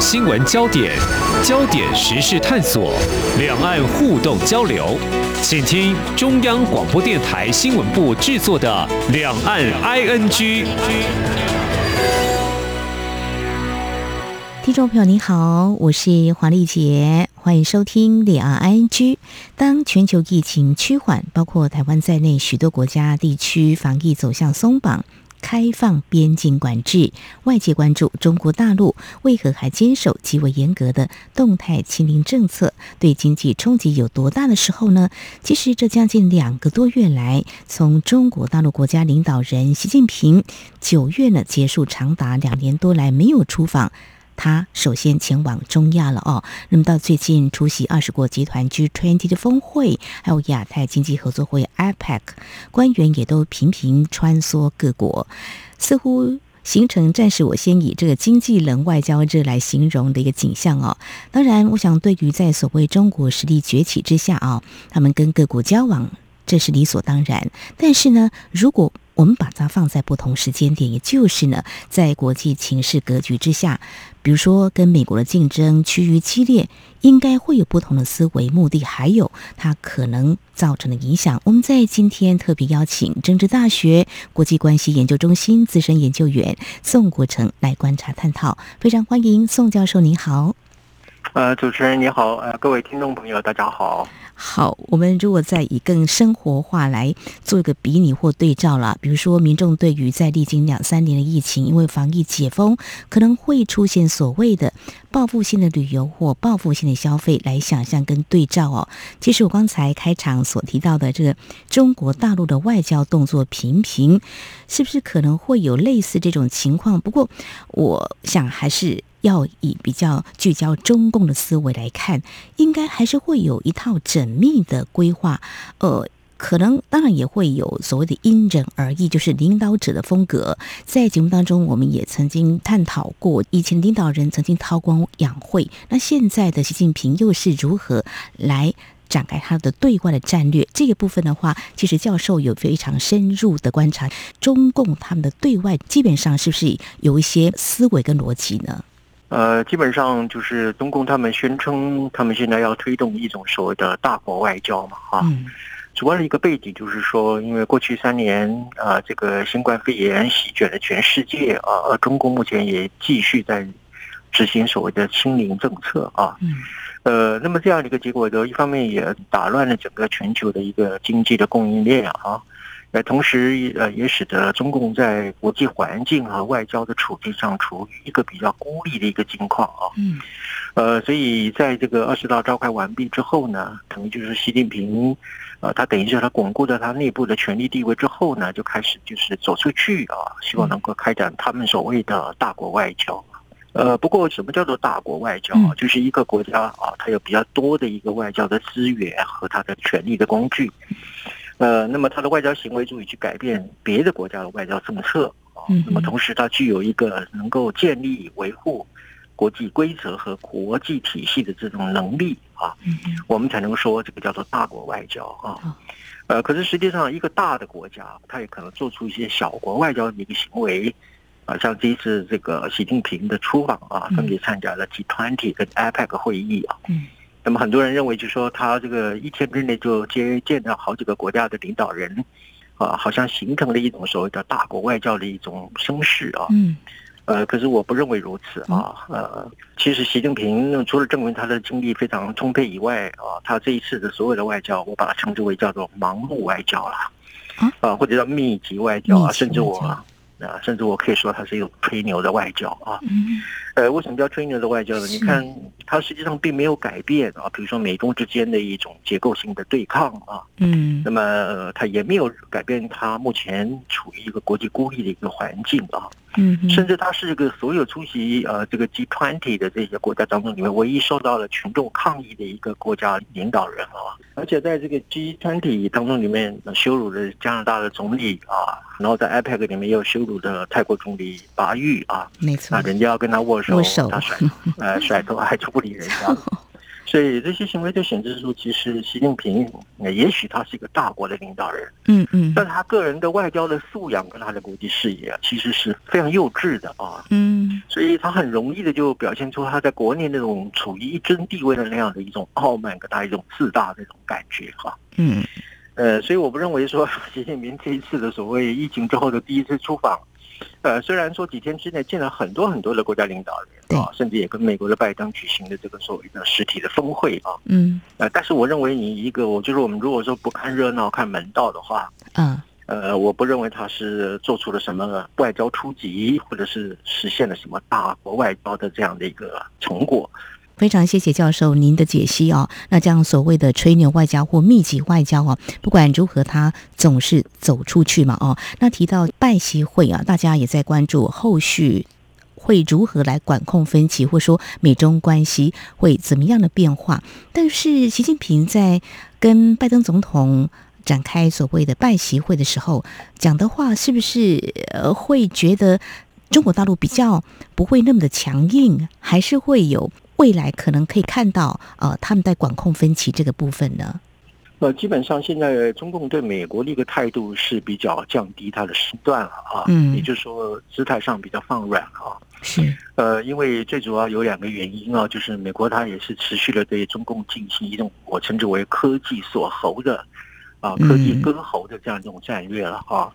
新闻焦点，焦点时事探索，两岸互动交流，请听中央广播电台新闻部制作的《两岸 ING》。听众朋友，你好，我是黄丽杰，欢迎收听《两岸 ING》。当全球疫情趋缓，包括台湾在内许多国家地区防疫走向松绑。开放边境管制，外界关注中国大陆为何还坚守极为严格的动态清零政策，对经济冲击有多大的时候呢？其实这将近两个多月来，从中国大陆国家领导人习近平九月呢结束长达两年多来没有出访。他首先前往中亚了哦，那么到最近出席二十国集团 G20 的峰会，还有亚太经济合作会 APEC，官员也都频频穿梭各国，似乎形成暂时我先以这个经济冷外交这来形容的一个景象哦。当然，我想对于在所谓中国实力崛起之下啊，他们跟各国交往，这是理所当然。但是呢，如果我们把它放在不同时间点，也就是呢，在国际情势格局之下，比如说跟美国的竞争趋于激烈，应该会有不同的思维、目的，还有它可能造成的影响。我们在今天特别邀请政治大学国际关系研究中心资深研究员宋国成来观察探讨，非常欢迎宋教授，您好。呃，主持人你好，呃，各位听众朋友大家好。好，我们如果再以更生活化来做一个比拟或对照了，比如说民众对于在历经两三年的疫情，因为防疫解封，可能会出现所谓的报复性的旅游或报复性的消费，来想象跟对照哦。其实我刚才开场所提到的这个中国大陆的外交动作频频，是不是可能会有类似这种情况？不过我想还是。要以比较聚焦中共的思维来看，应该还是会有一套缜密的规划。呃，可能当然也会有所谓的因人而异，就是领导者的风格。在节目当中，我们也曾经探讨过，以前领导人曾经韬光养晦，那现在的习近平又是如何来展开他的对外的战略？这个部分的话，其实教授有非常深入的观察，中共他们的对外基本上是不是有一些思维跟逻辑呢？呃，基本上就是中共他们宣称，他们现在要推动一种所谓的大国外交嘛，哈、嗯。主要的一个背景就是说，因为过去三年啊、呃，这个新冠肺炎席卷了全世界啊，而中共目前也继续在执行所谓的清零政策啊。嗯。呃，那么这样的一个结果呢，一方面也打乱了整个全球的一个经济的供应链啊。呃，同时呃，也使得中共在国际环境和外交的处境上处于一个比较孤立的一个境况啊。嗯。呃，所以在这个二十大召开完毕之后呢，等于就是习近平，呃，他等于是他巩固了他内部的权力地位之后呢，就开始就是走出去啊，希望能够开展他们所谓的大国外交。呃，不过什么叫做大国外交啊？就是一个国家啊，它有比较多的一个外交的资源和它的权力的工具。呃，那么他的外交行为足以去改变别的国家的外交政策啊。那么同时，他具有一个能够建立、维护国际规则和国际体系的这种能力啊。我们才能说这个叫做大国外交啊。呃，可是实际上，一个大的国家，他也可能做出一些小国外交的一个行为啊。像这一次这个习近平的出访啊，分别参加了 G20 跟 APEC 会议啊。那么很多人认为，就是说他这个一天之内就接见到好几个国家的领导人，啊，好像形成了一种所谓的大国外交的一种声势啊。嗯。呃，可是我不认为如此啊。呃，其实习近平除了证明他的精力非常充沛以外，啊，他这一次的所有的外交，我把它称之为叫做盲目外交啦，啊，或者叫密集外交啊，甚至我啊，甚至我可以说他是一种吹牛的外交啊。嗯。呃，为什么叫吹牛的外交呢？你看，它实际上并没有改变啊。比如说美中之间的一种结构性的对抗啊，嗯，那么它也没有改变它目前处于一个国际孤立的一个环境啊。嗯，甚至它是一个所有出席呃这个 G20 的这些国家当中里面唯一受到了群众抗议的一个国家领导人啊，而且在这个 G20 当中里面羞辱了加拿大的总理啊，然后在 IPAC 里面又羞辱的泰国总理巴育啊，没错，啊，人家要跟他握手，握手他甩呃甩头还就不理人家。所以这些行为就显示出，其实习近平，也许他是一个大国的领导人，嗯嗯，但他个人的外交的素养跟他的国际视野啊，其实是非常幼稚的啊，嗯，所以他很容易的就表现出他在国内那种处于一尊地位的那样的一种傲慢，跟他一种自大的那种感觉哈。嗯，呃，所以我不认为说 习近平这一次的所谓疫情之后的第一次出访，呃，虽然说几天之内见了很多很多的国家领导人啊，甚至也跟美国的拜登举行的这个所谓的实体的峰会啊，嗯，呃，但是我认为你一个，我就是我们如果说不看热闹看门道的话，嗯。呃，我不认为他是做出了什么外交出击，或者是实现了什么大国外交的这样的一个成果。非常谢谢教授您的解析哦。那这样所谓的吹牛外交或密集外交哦，不管如何，他总是走出去嘛哦。那提到拜习会啊，大家也在关注后续会如何来管控分歧，或说美中关系会怎么样的变化。但是习近平在跟拜登总统。展开所谓的拜习会的时候，讲的话是不是呃会觉得中国大陆比较不会那么的强硬，还是会有未来可能可以看到呃他们在管控分歧这个部分呢？呃，基本上现在中共对美国的一个态度是比较降低它的身段了啊，嗯，也就是说姿态上比较放软啊，是呃，因为最主要有两个原因啊，就是美国它也是持续的对中共进行一种我称之为科技锁喉的。啊，科技割喉的这样一种战略了哈。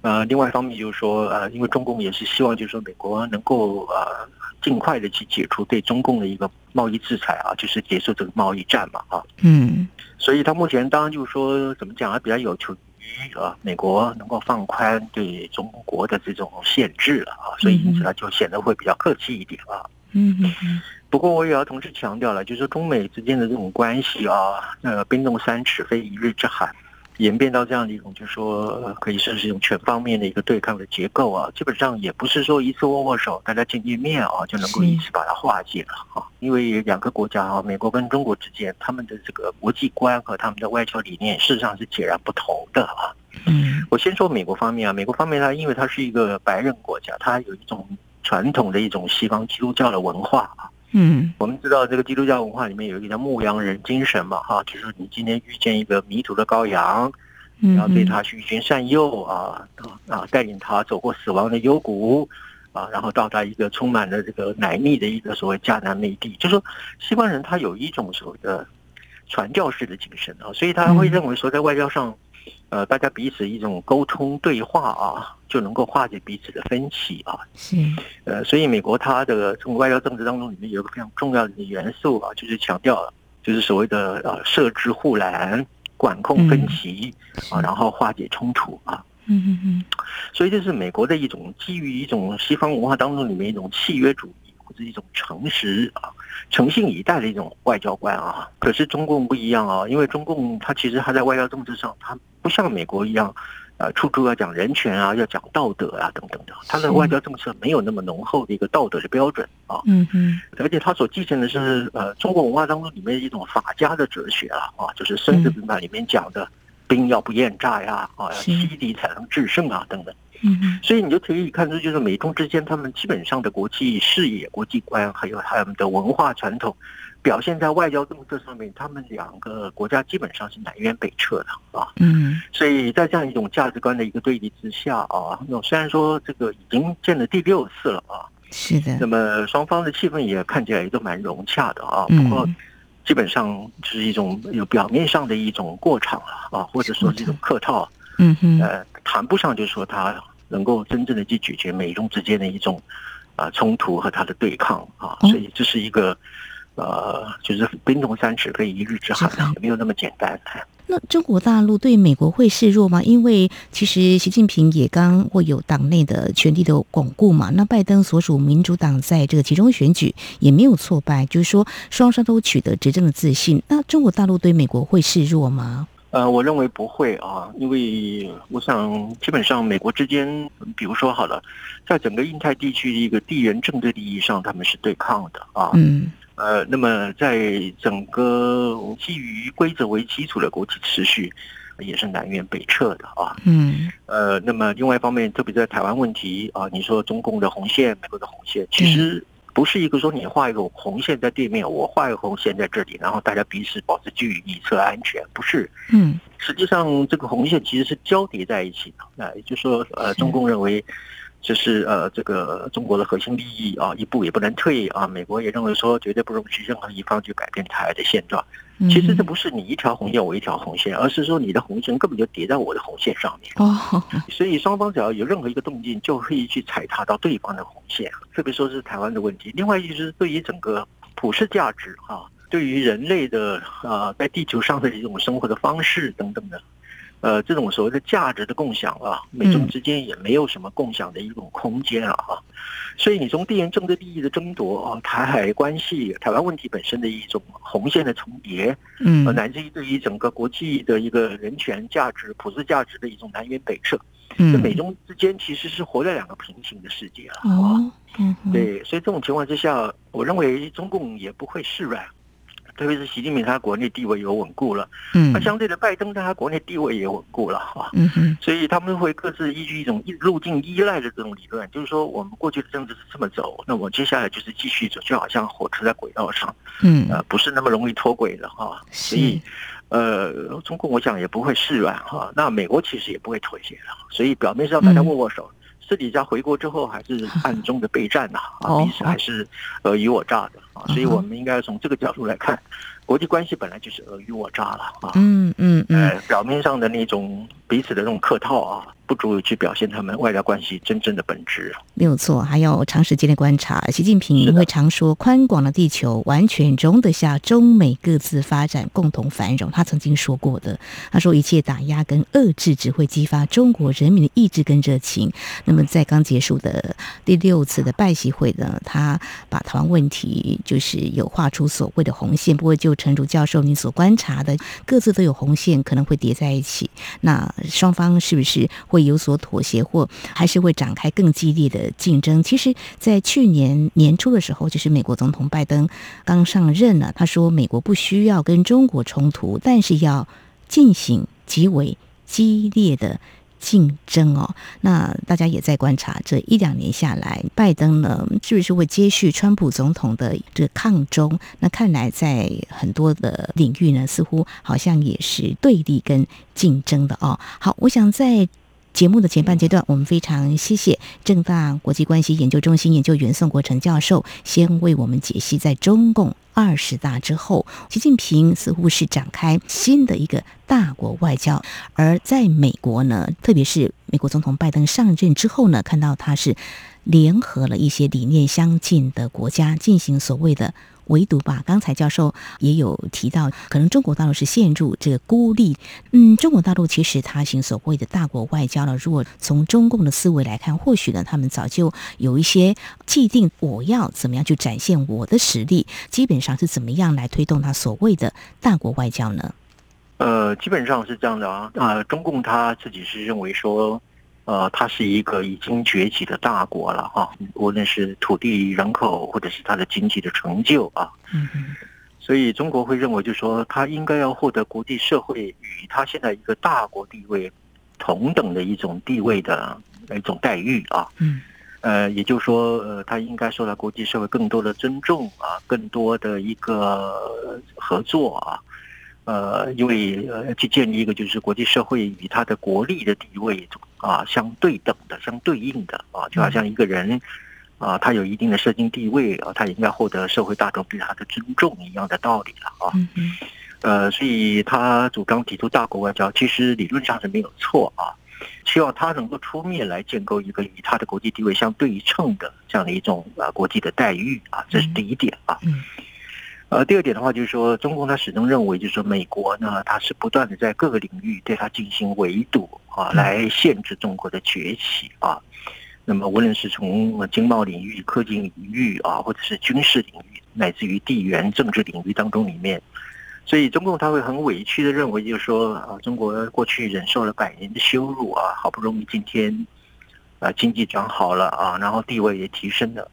呃，另外一方面就是说，呃，因为中共也是希望，就是说美国能够呃尽快的去解除对中共的一个贸易制裁啊，就是结束这个贸易战嘛，啊。嗯。所以他目前当然就是说，怎么讲啊，比较有求于啊，美国能够放宽对中国的这种限制了啊，所以因此他就显得会比较客气一点啊。嗯嗯嗯。不过我也要同时强调了，就是中美之间的这种关系啊，呃，冰冻三尺非一日之寒，演变到这样的一种，就是说可以算是一种全方面的一个对抗的结构啊，基本上也不是说一次握握手，大家见见面啊，就能够一次把它化解了啊。因为两个国家啊，美国跟中国之间，他们的这个国际观和他们的外交理念，事实上是截然不同的啊。嗯，我先说美国方面啊，美国方面它因为它是一个白人国家，它有一种传统的一种西方基督教的文化啊。嗯，我们知道这个基督教文化里面有一个叫牧羊人精神嘛，哈，就是你今天遇见一个迷途的羔羊，你要对他循循善诱啊，啊，带领他走过死亡的幽谷，啊，然后到达一个充满了这个奶蜜的一个所谓迦南美地，就是说西方人他有一种所谓的传教士的精神啊，所以他会认为说在外交上。呃，大家彼此一种沟通对话啊，就能够化解彼此的分歧啊。是，呃，所以美国它的这种外交政治当中里面有一个非常重要的元素啊，就是强调，就是所谓的呃设置护栏、管控分歧啊，然后化解冲突啊。嗯嗯嗯。所以这是美国的一种基于一种西方文化当中里面一种契约主义或者一种诚实啊。诚信以待的一种外交观啊，可是中共不一样啊，因为中共它其实它在外交政治上，它不像美国一样，呃，处处要讲人权啊，要讲道德啊等等的，他的外交政策没有那么浓厚的一个道德的标准啊。嗯嗯，而且他所继承的是呃中国文化当中里面一种法家的哲学啊啊，就是《孙子兵法》里面讲的兵要不厌诈呀，啊，要欺敌才能制胜啊等等。嗯，所以你就可以看出，就是美中之间他们基本上的国际视野、国际观，还有他们的文化传统，表现在外交政策上面，他们两个国家基本上是南辕北辙的啊。嗯，所以在这样一种价值观的一个对立之下啊，那虽然说这个已经见了第六次了啊，是的，那么双方的气氛也看起来也都蛮融洽的啊。不过基本上就是一种有表面上的一种过场了啊，或者说是一种客套。嗯哼，呃，谈不上就是说他。能够真正的去解决美中之间的一种啊冲突和他的对抗啊，所以这是一个呃，就是冰冻三尺可以一日之寒，也没有那么简单。那中国大陆对美国会示弱吗？因为其实习近平也刚会有党内的权力的巩固嘛。那拜登所属民主党在这个其中选举也没有挫败，就是说双方都取得执政的自信。那中国大陆对美国会示弱吗？呃，我认为不会啊，因为我想基本上美国之间，比如说好了，在整个印太地区的一个地缘政治利益上，他们是对抗的啊。嗯。呃，那么在整个基于规则为基础的国际秩序，也是南辕北辙的啊。嗯。呃，那么另外一方面，特别在台湾问题啊，你说中共的红线，美国的红线，其实。不是一个说你画一个红线在对面，我画一个红线在这里，然后大家彼此保持距离，以策安全。不是，嗯，实际上这个红线其实是交叠在一起的。那也就是说，呃，中共认为这是呃这个中国的核心利益啊，一步也不能退啊。美国也认为说，绝对不容许任何一方去改变台海的现状。其实这不是你一条红线我一条红线，而是说你的红线根本就叠在我的红线上面。哦，所以双方只要有任何一个动静，就可以去踩踏到对方的红线。特别说是台湾的问题，另外就是对于整个普世价值啊，对于人类的啊在地球上的一种生活的方式等等的。呃，这种所谓的价值的共享啊，美中之间也没有什么共享的一种空间了啊，所以你从地缘政治利益的争夺啊，台海关系、台湾问题本身的一种红线的重叠，嗯，乃至于对于整个国际的一个人权价值、普世价值的一种南辕北辙，嗯，美中之间其实是活在两个平行的世界了啊，嗯，对，所以这种情况之下，我认为中共也不会示软。特别是习近平，他国内地位有稳固了，嗯，那相对的拜登，他国内地位也稳固了哈，嗯，所以他们会各自依据一种路径依赖的这种理论，就是说我们过去的政治是这么走，那我接下来就是继续走，就好像火车在轨道上，嗯，呃，不是那么容易脱轨的哈，所以，呃，中共我想也不会示软哈，那美国其实也不会妥协的，所以表面上大家握握手。私底下回国之后，还是 暗中的备战呐，啊，彼此还是尔虞我诈的啊，所以我们应该从这个角度来看，国际关系本来就是尔虞我诈了啊，嗯嗯嗯，表面上的那种彼此的这种客套啊。不足以去表现他们外交关系真正的本质啊，没有错。还要长时间的观察，习近平因为常说宽广的地球完全容得下中美各自发展、共同繁荣。他曾经说过的，他说一切打压跟遏制只会激发中国人民的意志跟热情。那么在刚结束的第六次的拜习会呢，他把台湾问题就是有画出所谓的红线。不过就陈如教授您所观察的，各自都有红线，可能会叠在一起。那双方是不是会？有所妥协，或还是会展开更激烈的竞争。其实，在去年年初的时候，就是美国总统拜登刚上任了，他说美国不需要跟中国冲突，但是要进行极为激烈的竞争哦。那大家也在观察，这一两年下来，拜登呢是不是会接续川普总统的这个抗中？那看来在很多的领域呢，似乎好像也是对立跟竞争的哦。好，我想在。节目的前半阶段，我们非常谢谢正大国际关系研究中心研究员宋国成教授，先为我们解析在中共二十大之后，习近平似乎是展开新的一个大国外交，而在美国呢，特别是美国总统拜登上任之后呢，看到他是联合了一些理念相近的国家进行所谓的。围堵吧。刚才教授也有提到，可能中国大陆是陷入这个孤立。嗯，中国大陆其实他行所谓的大国外交了。如果从中共的思维来看，或许呢，他们早就有一些既定，我要怎么样去展现我的实力，基本上是怎么样来推动他所谓的大国外交呢？呃，基本上是这样的啊。啊、呃，中共他自己是认为说。呃，它是一个已经崛起的大国了哈，无论是土地、人口，或者是它的经济的成就啊，嗯嗯，所以中国会认为，就是说，它应该要获得国际社会与它现在一个大国地位同等的一种地位的一种待遇啊，嗯，呃，也就是说，呃，它应该受到国际社会更多的尊重啊，更多的一个合作啊。呃，因为呃，去建立一个就是国际社会与他的国力的地位啊相对等的、相对应的啊，就好像一个人啊，他有一定的社经地位啊，他也应该获得社会大众对他的尊重一样的道理了啊。呃，所以他主张提出大国外交，其实理论上是没有错啊。希望他能够出面来建构一个与他的国际地位相对称的这样的一种啊国际的待遇啊，这是第一点啊。呃，第二点的话，就是说，中共他始终认为，就是说，美国呢，它是不断的在各个领域对它进行围堵啊，来限制中国的崛起啊。那么，无论是从经贸领域、科技领域啊，或者是军事领域，乃至于地缘政治领域当中里面，所以中共他会很委屈的认为，就是说，啊，中国过去忍受了百年的羞辱啊，好不容易今天啊经济转好了啊，然后地位也提升了。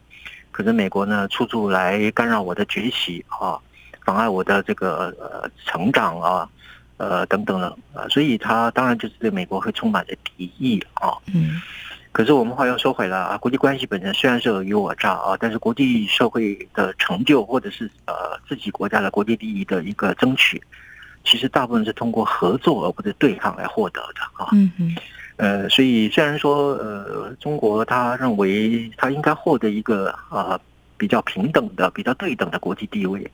可是美国呢，处处来干扰我的崛起啊，妨碍我的这个呃成长啊，呃等等的啊，所以他当然就是对美国会充满着敌意啊。嗯。可是我们话又说回来啊，国际关系本身虽然是尔虞我诈啊，但是国际社会的成就或者是呃自己国家的国际利益的一个争取，其实大部分是通过合作而不是对抗来获得的啊。嗯嗯。呃，所以虽然说呃，中国他认为他应该获得一个啊、呃、比较平等的、比较对等的国际地位，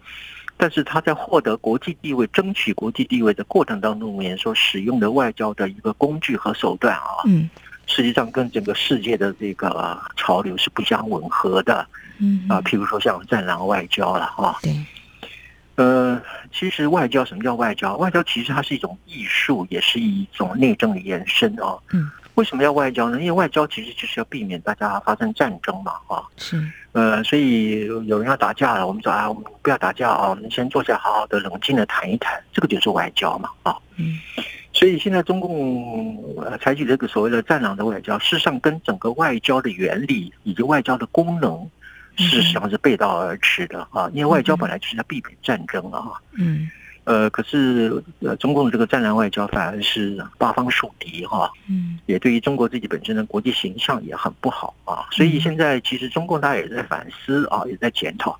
但是他在获得国际地位、争取国际地位的过程当中，面所使用的外交的一个工具和手段啊，嗯，实际上跟整个世界的这个潮流是不相吻合的，嗯啊，譬如说像战狼外交了啊，对。呃，其实外交什么叫外交？外交其实它是一种艺术，也是一种内政的延伸啊。嗯，为什么要外交呢？因为外交其实就是要避免大家发生战争嘛，啊。是。呃，所以有人要打架了，我们说啊，我们不要打架啊，我们先坐下，好好的冷静的谈一谈，这个就是外交嘛，啊。嗯。所以现在中共采取这个所谓的“战狼”的外交，事实上跟整个外交的原理以及外交的功能。事实上是背道而驰的啊，因为外交本来就是要避免战争啊。嗯，呃，可是呃，中共的这个战狼外交反而是八方树敌哈。嗯，也对于中国自己本身的国际形象也很不好啊。所以现在其实中共大家也在反思啊，也在检讨。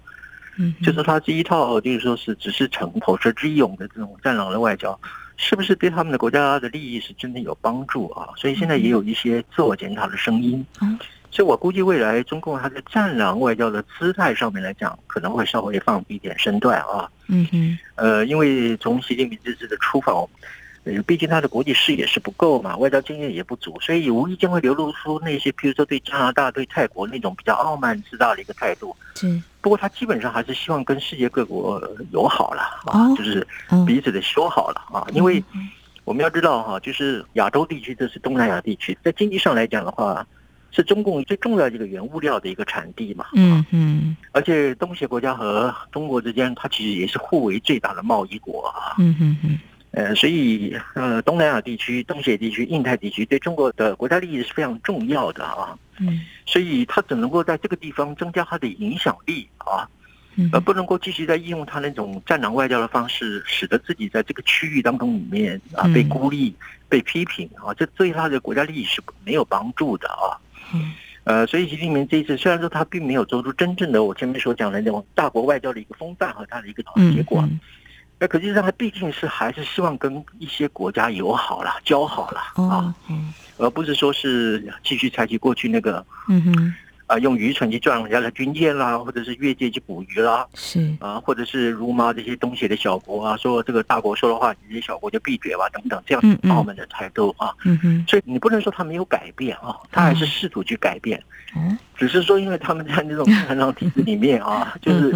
嗯，就是他这一套就是说是只是逞口舌之勇的这种战狼的外交，是不是对他们的国家的利益是真的有帮助啊？所以现在也有一些自我检讨的声音。嗯。所以我估计未来中共它在战狼外交的姿态上面来讲，可能会稍微放低一点身段啊。嗯嗯。呃，因为从习近平这次的出访，呃，毕竟他的国际视野是不够嘛，外交经验也不足，所以无意间会流露出那些，譬如说对加拿大、对泰国那种比较傲慢自大的一个态度。嗯。不过他基本上还是希望跟世界各国友好了啊，就是彼此的修好了啊。因为我们要知道哈，就是亚洲地区，这是东南亚地区，在经济上来讲的话。是中共最重要的这个原物料的一个产地嘛？嗯嗯，而且东协国家和中国之间，它其实也是互为最大的贸易国啊。嗯嗯嗯。呃，所以呃，东南亚地区、东协地区、印太地区对中国的国家利益是非常重要的啊。嗯。所以它只能够在这个地方增加它的影响力啊，而不能够继续在应用它那种战狼外交的方式，使得自己在这个区域当中里面啊被孤立、被批评啊，这对他的国家利益是没有帮助的啊。嗯，呃，所以习近平这一次虽然说他并没有做出真正的我前面所讲的那种大国外交的一个风范和他的一个结果，那可是他毕竟是还是希望跟一些国家友好了、交好了啊，而不是说是继续采取过去那个，嗯哼。啊，用渔船去撞人家的军舰啦，或者是越界去捕鱼啦，是啊，或者是辱骂这些东协的小国啊，说这个大国说的话，你这些小国就闭嘴吧，等等，这样傲慢的态度啊。嗯哼，所以你不能说他没有改变啊，他还是试图去改变。嗯，只是说因为他们在那种 战狼体制里面啊，就是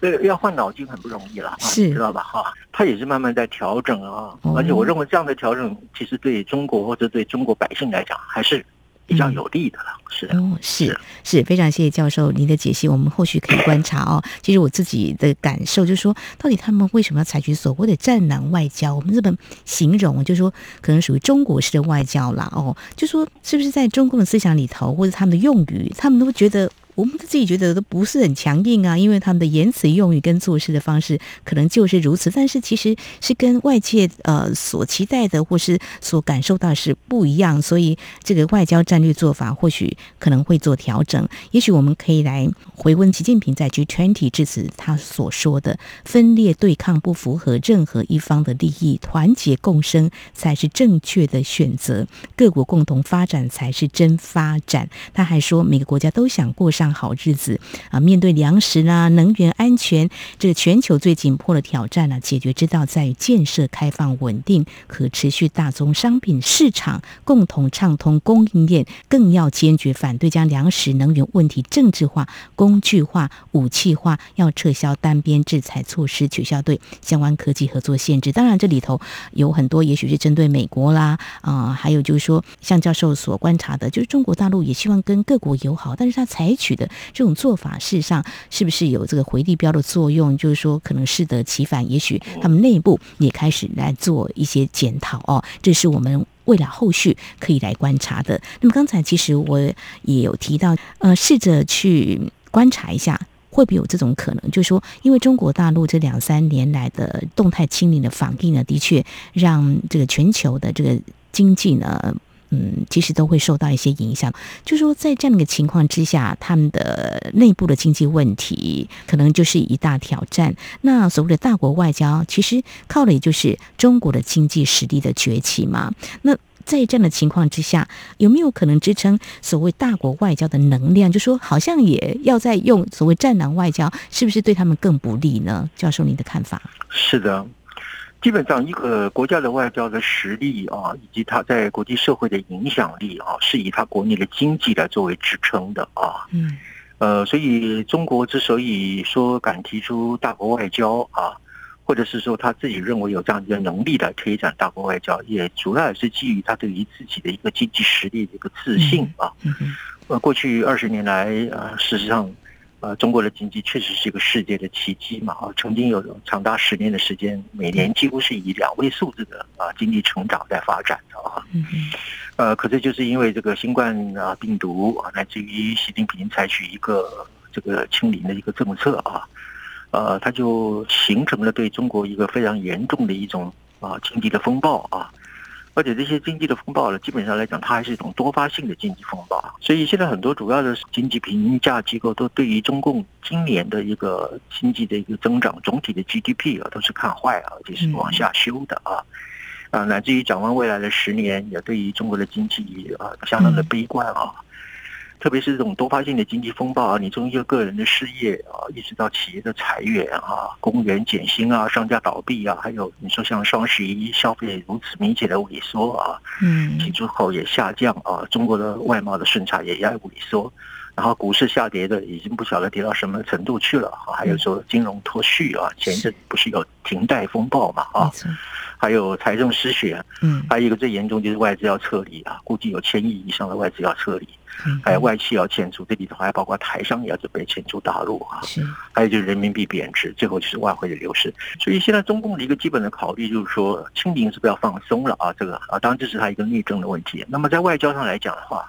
这个要换脑筋很不容易了，是知道吧？哈，他也是慢慢在调整啊，而且我认为这样的调整其实对中国或者对中国百姓来讲还是。比较有利的了，是哦，是是，非常谢谢教授您的解析，我们后续可以观察哦。其实我自己的感受就是说，到底他们为什么要采取所谓的战狼外交？我们日本形容就是说，可能属于中国式的外交啦。哦，就说是不是在中共的思想里头，或者他们的用语，他们都觉得。我们自己觉得都不是很强硬啊，因为他们的言辞用语跟做事的方式可能就是如此，但是其实是跟外界呃所期待的或是所感受到是不一样，所以这个外交战略做法或许可能会做调整。也许我们可以来回温习近平在 G20 致辞他所说的：分裂对抗不符合任何一方的利益，团结共生才是正确的选择，各国共同发展才是真发展。他还说，每个国家都想过上。好日子啊！面对粮食啦、能源安全这个全球最紧迫的挑战呢，解决之道在于建设开放、稳定、可持续大宗商品市场，共同畅通供应链，更要坚决反对将粮食、能源问题政治化、工具化、武器化，要撤销单边制裁措施，取消对相关科技合作限制。当然，这里头有很多，也许是针对美国啦啊、还有就是说，像教授所观察的，就是中国大陆也希望跟各国友好，但是他采取的这种做法，事实上是不是有这个回力标的作用？就是说，可能适得其反。也许他们内部也开始来做一些检讨哦。这是我们未来后续可以来观察的。那么刚才其实我也有提到，呃，试着去观察一下，会不会有这种可能？就是说，因为中国大陆这两三年来的动态清零的防疫呢，的确让这个全球的这个经济呢。嗯，其实都会受到一些影响。就说，在这样的情况之下，他们的内部的经济问题可能就是一大挑战。那所谓的大国外交，其实靠的也就是中国的经济实力的崛起嘛。那在这样的情况之下，有没有可能支撑所谓大国外交的能量？就说好像也要再用所谓战狼外交，是不是对他们更不利呢？教授，您的看法？是的，基本上一个国家的外交的实力啊，以及它在国际社会的影响力啊，是以它国内的经济来作为支撑的啊。嗯，呃，所以中国之所以说敢提出大国外交啊。或者是说他自己认为有这样一个能力来推展大国外交，也主要也是基于他对于自己的一个经济实力的一个自信啊。呃，过去二十年来，呃，事实上，呃，中国的经济确实是一个世界的奇迹嘛啊，曾经有长达十年的时间，每年几乎是以两位数字的啊经济成长在发展的啊。呃，可是就是因为这个新冠啊病毒啊，乃至于习近平采取一个这个清零的一个政策啊。呃，它就形成了对中国一个非常严重的一种啊经济的风暴啊，而且这些经济的风暴呢，基本上来讲，它还是一种多发性的经济风暴。所以现在很多主要的经济评价机构都对于中共今年的一个经济的一个增长，总体的 GDP 啊，都是看坏啊，就是往下修的啊，啊，乃至于展望未来的十年，也对于中国的经济啊相当的悲观啊。特别是这种多发性的经济风暴啊，你从一个个人的失业啊，一直到企业的裁员啊，公务员减薪啊，商家倒闭啊，还有你说像双十一消费如此明显的萎缩啊，嗯，进出口也下降啊，中国的外贸的顺差也在萎缩，然后股市下跌的已经不晓得跌到什么程度去了啊，还有说金融脱序啊，前一阵不是有停贷风暴嘛啊，还有财政失血，嗯，还有一个最严重就是外资要撤离啊，估计有千亿以上的外资要撤离。还有外企要迁出，这里头还包括台商也要准备迁出大陆啊。是，还有就是人民币贬值，最后就是外汇的流失。所以现在中共的一个基本的考虑就是说，清零是不要放松了啊？这个啊，当然这是它一个内政的问题。那么在外交上来讲的话，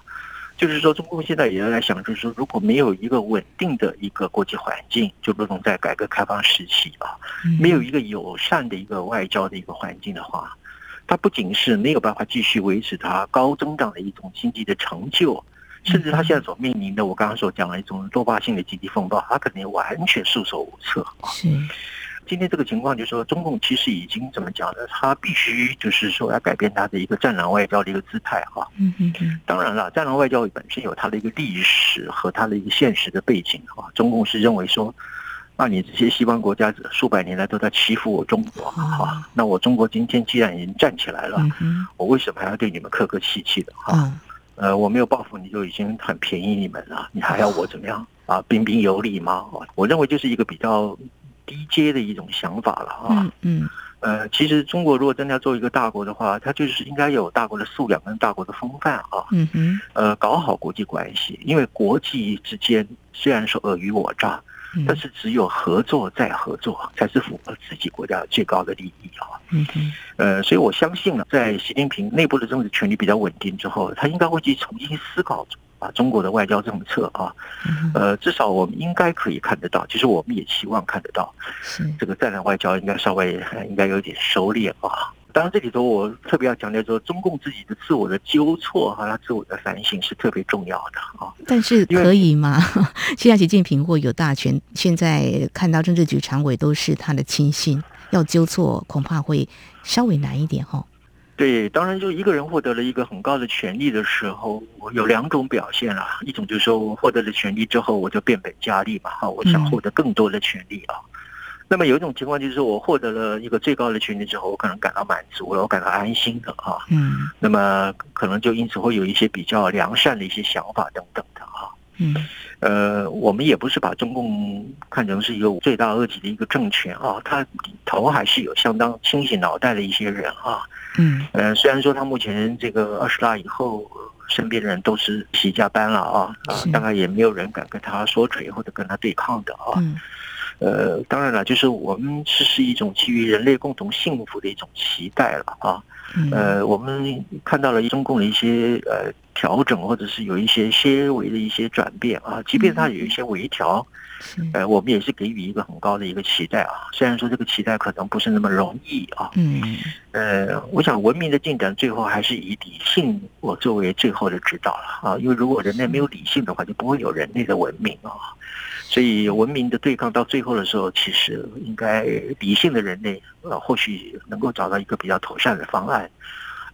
就是说中共现在也在想，就是说如果没有一个稳定的一个国际环境，就如同在改革开放时期啊，没有一个友善的一个外交的一个环境的话，它不仅是没有办法继续维持它高增长的一种经济的成就。甚至他现在所面临的，我刚刚所讲的一种多发性的经济风暴，他可能完全束手无策。是，今天这个情况就是说，中共其实已经怎么讲呢？他必须就是说要改变他的一个战狼外交的一个姿态哈。嗯嗯嗯。当然了，战狼外交本身有它的一个历史和它的一个现实的背景哈。中共是认为说，那你这些西方国家数百年来都在欺负我中国哈，那我中国今天既然已经站起来了，我为什么还要对你们客客气气的哈？呃，我没有报复你就已经很便宜你们了，你还要我怎么样啊？彬彬有礼吗？我认为就是一个比较低阶的一种想法了啊。嗯。呃，其实中国如果真的要做一个大国的话，它就是应该有大国的素养跟大国的风范啊。嗯哼。呃，搞好国际关系，因为国际之间虽然是尔虞我诈。但是只有合作再合作，才是符合自己国家最高的利益啊！嗯嗯，呃，所以我相信呢，在习近平内部的政治权力比较稳定之后，他应该会去重新思考啊中国的外交政策啊。呃，至少我们应该可以看得到，其实我们也希望看得到，这个战略外交应该稍微应该有点收敛啊。当然，这里头我特别要强调说，中共自己的自我的纠错和他自我的反省是特别重要的啊。但是可以吗？现在习近平或有大权，现在看到政治局常委都是他的亲信，要纠错恐怕会稍微难一点哈。对，当然，就一个人获得了一个很高的权利的时候，我有两种表现啦。一种就是说我获得了权利之后，我就变本加厉嘛，哈，我想获得更多的权利啊。嗯那么有一种情况就是，我获得了一个最高的权利之后，我可能感到满足了，我感到安心的啊。嗯。那么可能就因此会有一些比较良善的一些想法等等的啊。嗯。呃，我们也不是把中共看成是一个罪大恶极的一个政权啊，它里头还是有相当清醒脑袋的一些人啊。嗯。呃，虽然说他目前这个二十大以后，身边的人都是习家班了啊，啊，大概也没有人敢跟他说嘴或者跟他对抗的啊。嗯。呃，当然了，就是我们是是一种基于人类共同幸福的一种期待了啊。呃，我们看到了中共的一些呃调整，或者是有一些些微的一些转变啊。即便它有一些微调，呃，我们也是给予一个很高的一个期待啊。虽然说这个期待可能不是那么容易啊。嗯。呃，我想文明的进展最后还是以理性我作为最后的指导了啊。因为如果人类没有理性的话，就不会有人类的文明啊。所以，文明的对抗到最后的时候，其实应该理性的人类呃，或许能够找到一个比较妥善的方案，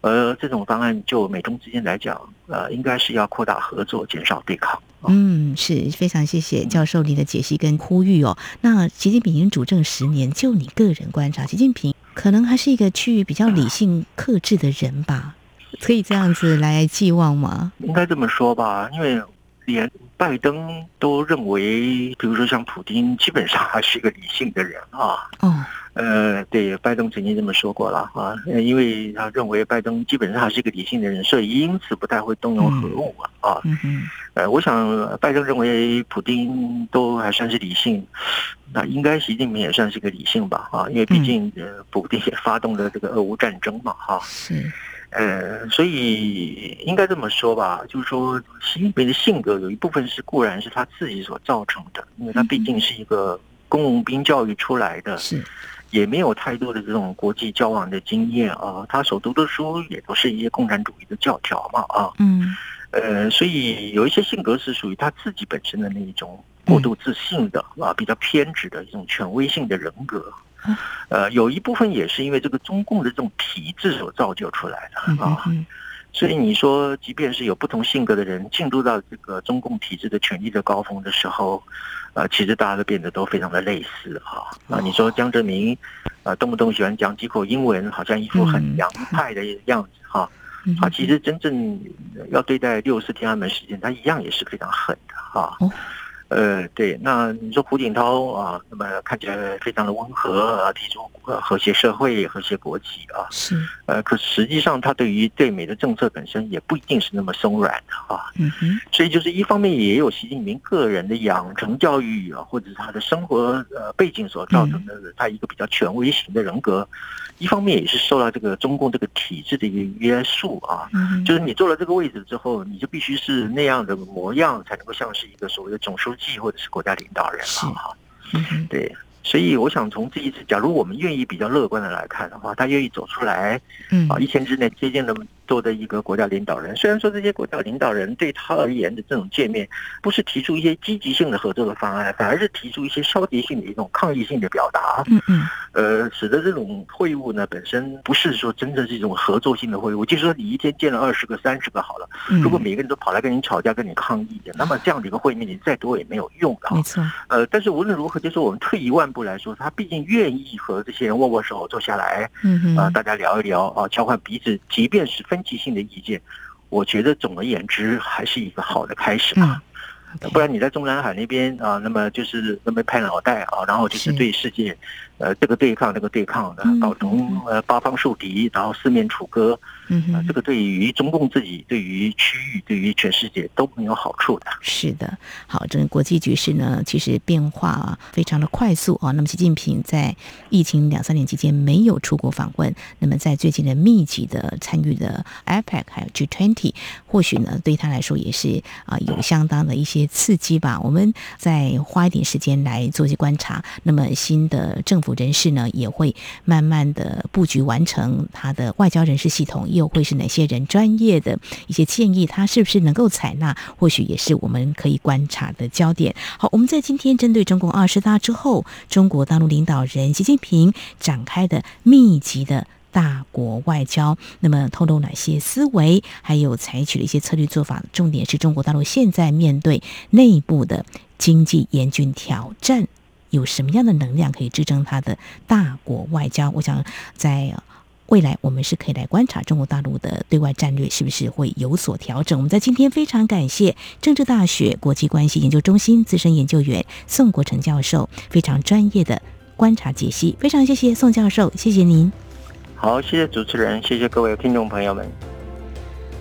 而这种方案就美中之间来讲，呃，应该是要扩大合作，减少对抗。嗯，是非常谢谢教授你的解析跟呼吁哦。那习近平已经主政十年，就你个人观察，习近平可能还是一个趋于比较理性克制的人吧？可以这样子来寄望吗？应该这么说吧，因为连拜登都认为，比如说像普京，基本上还是一个理性的人啊。嗯。呃，对，拜登曾经这么说过了啊，因为他认为拜登基本上还是一个理性的人，所以因此不太会动用核武啊。啊，呃，我想拜登认为普京都还算是理性，那应该习近平也算是个理性吧？啊，因为毕竟呃，普丁也发动了这个俄乌战争嘛，哈。是。呃，所以应该这么说吧，就是说习近平的性格有一部分是固然是他自己所造成的，因为他毕竟是一个工农兵教育出来的。是。也没有太多的这种国际交往的经验啊，他所读的书也都是一些共产主义的教条嘛啊，嗯，呃，所以有一些性格是属于他自己本身的那一种过度自信的啊，比较偏执的一种权威性的人格，呃，有一部分也是因为这个中共的这种体制所造就出来的啊，所以你说，即便是有不同性格的人进入到这个中共体制的权力的高峰的时候。呃，其实大家都变得都非常的类似哈。啊，你说江泽民，啊，动不动喜欢讲几口英文，好像一副很洋派的样子哈。啊，其实真正要对待六四天安门事件，他一样也是非常狠的哈。呃，对，那你说胡锦涛啊，那么看起来非常的温和啊，提出呃和谐社会、和谐国际啊，是，呃，可实际上他对于对美的政策本身也不一定是那么松软的啊。嗯哼，所以就是一方面也有习近平个人的养成教育啊，或者是他的生活呃背景所造成的他一个比较权威型的人格。一方面也是受到这个中共这个体制的一个约束啊，嗯就是你坐了这个位置之后，你就必须是那样的模样，才能够像是一个所谓的总书记或者是国家领导人了。哈，对，所以我想从这一次，假如我们愿意比较乐观的来看的话，他愿意走出来，嗯啊，一天之内接近了。做的一个国家领导人，虽然说这些国家领导人对他而言的这种见面，不是提出一些积极性的合作的方案，反而是提出一些消极性的一种抗议性的表达。嗯嗯，呃，使得这种会晤呢，本身不是说真正是一种合作性的会晤。就是说，你一天见了二十个、三十个好了，如果每个人都跑来跟你吵架、跟你抗议的，那么这样的一个会面，你再多也没有用的。没错。呃，但是无论如何，就是我们退一万步来说，他毕竟愿意和这些人握握手、坐下来，嗯嗯，啊，大家聊一聊啊，交换彼此，即便是分歧性的意见。我觉得总而言之还是一个好的开始吧，不然你在中南海那边啊，那么就是那么拍脑袋啊，然后就是对世界。呃，这个对抗，那个对抗的，搞成呃八方受敌，然后四面楚歌，嗯、呃，这个对于中共自己、对于区域、对于全世界都没有好处的。是的，好，这个国际局势呢，其实变化非常的快速啊。那么，习近平在疫情两三年期间没有出国访问，那么在最近的密集的参与的 APEC 还有 G20，或许呢对他来说也是啊有相当的一些刺激吧。我们再花一点时间来做一些观察。那么新的政府。人士呢也会慢慢的布局完成他的外交人事系统，又会是哪些人专业的一些建议，他是不是能够采纳？或许也是我们可以观察的焦点。好，我们在今天针对中共二十大之后，中国大陆领导人习近平展开的密集的大国外交，那么透露哪些思维，还有采取了一些策略做法？重点是中国大陆现在面对内部的经济严峻挑战。有什么样的能量可以支撑他的大国外交？我想，在未来我们是可以来观察中国大陆的对外战略是不是会有所调整。我们在今天非常感谢政治大学国际关系研究中心资深研究员宋国成教授非常专业的观察解析，非常谢谢宋教授，谢谢您。好，谢谢主持人，谢谢各位听众朋友们。